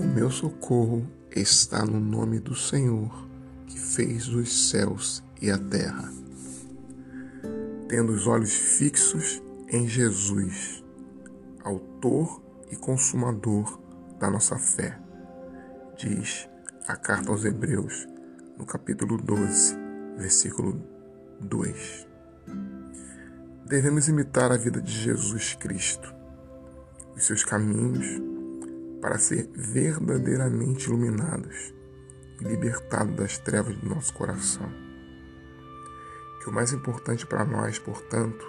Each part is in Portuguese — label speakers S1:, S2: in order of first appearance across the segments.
S1: O meu socorro está no nome do Senhor, que fez os céus e a terra. Tendo os olhos fixos em Jesus, Autor e Consumador da nossa fé, diz a carta aos Hebreus, no capítulo 12, versículo 2. Devemos imitar a vida de Jesus Cristo, os seus caminhos, para ser verdadeiramente iluminados e libertados das trevas do nosso coração. Que o mais importante para nós, portanto,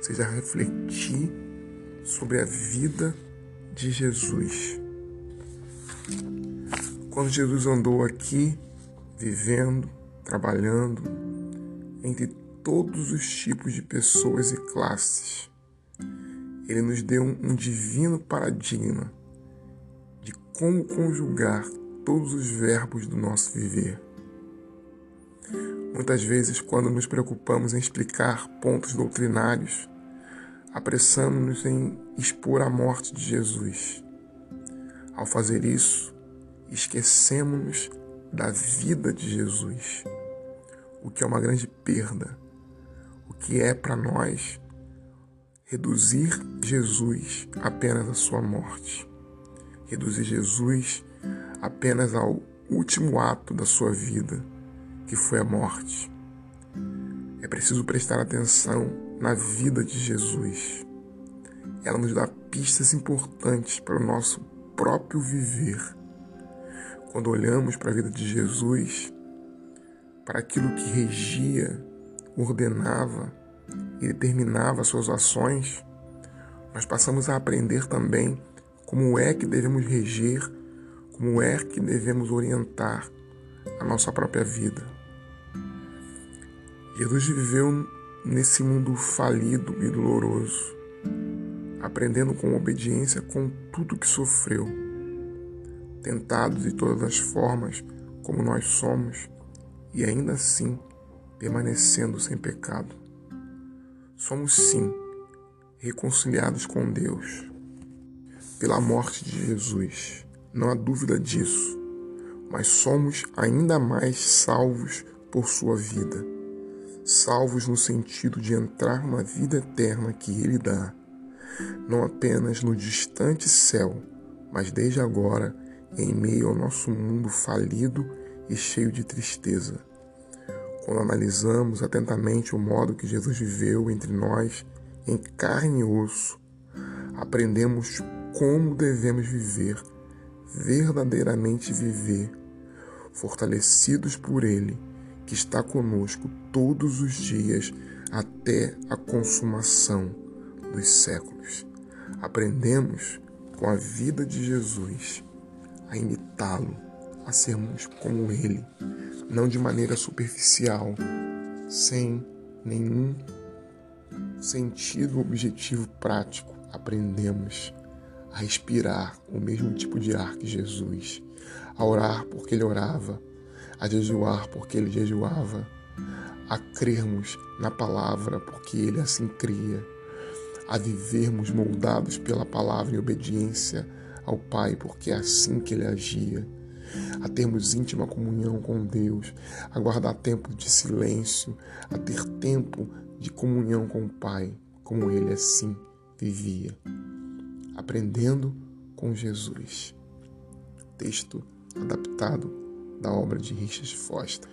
S1: seja refletir sobre a vida de Jesus. Quando Jesus andou aqui, vivendo, trabalhando, entre todos os tipos de pessoas e classes, ele nos deu um divino paradigma como conjugar todos os verbos do nosso viver. Muitas vezes, quando nos preocupamos em explicar pontos doutrinários, apressamos-nos em expor a morte de Jesus. Ao fazer isso, esquecemos-nos da vida de Jesus, o que é uma grande perda, o que é para nós reduzir Jesus apenas à sua morte reduzir Jesus apenas ao último ato da sua vida, que foi a morte. É preciso prestar atenção na vida de Jesus. Ela nos dá pistas importantes para o nosso próprio viver. Quando olhamos para a vida de Jesus, para aquilo que regia, ordenava e determinava suas ações, nós passamos a aprender também como é que devemos reger, como é que devemos orientar a nossa própria vida. Jesus viveu nesse mundo falido e doloroso, aprendendo com obediência com tudo que sofreu, tentado de todas as formas como nós somos e ainda assim permanecendo sem pecado. Somos sim reconciliados com Deus pela morte de Jesus. Não há dúvida disso. Mas somos ainda mais salvos por sua vida. Salvos no sentido de entrar na vida eterna que Ele dá, não apenas no distante céu, mas desde agora em meio ao nosso mundo falido e cheio de tristeza. Quando analisamos atentamente o modo que Jesus viveu entre nós, em carne e osso, aprendemos como devemos viver, verdadeiramente viver, fortalecidos por Ele, que está conosco todos os dias até a consumação dos séculos. Aprendemos com a vida de Jesus a imitá-lo, a sermos como Ele, não de maneira superficial, sem nenhum sentido objetivo prático. Aprendemos a respirar o mesmo tipo de ar que Jesus, a orar porque ele orava, a jejuar porque ele jejuava, a crermos na palavra porque ele assim cria, a vivermos moldados pela palavra em obediência ao Pai porque é assim que ele agia, a termos íntima comunhão com Deus, a guardar tempo de silêncio, a ter tempo de comunhão com o Pai, como ele assim vivia. Aprendendo com Jesus. Texto adaptado da obra de Richard Foster.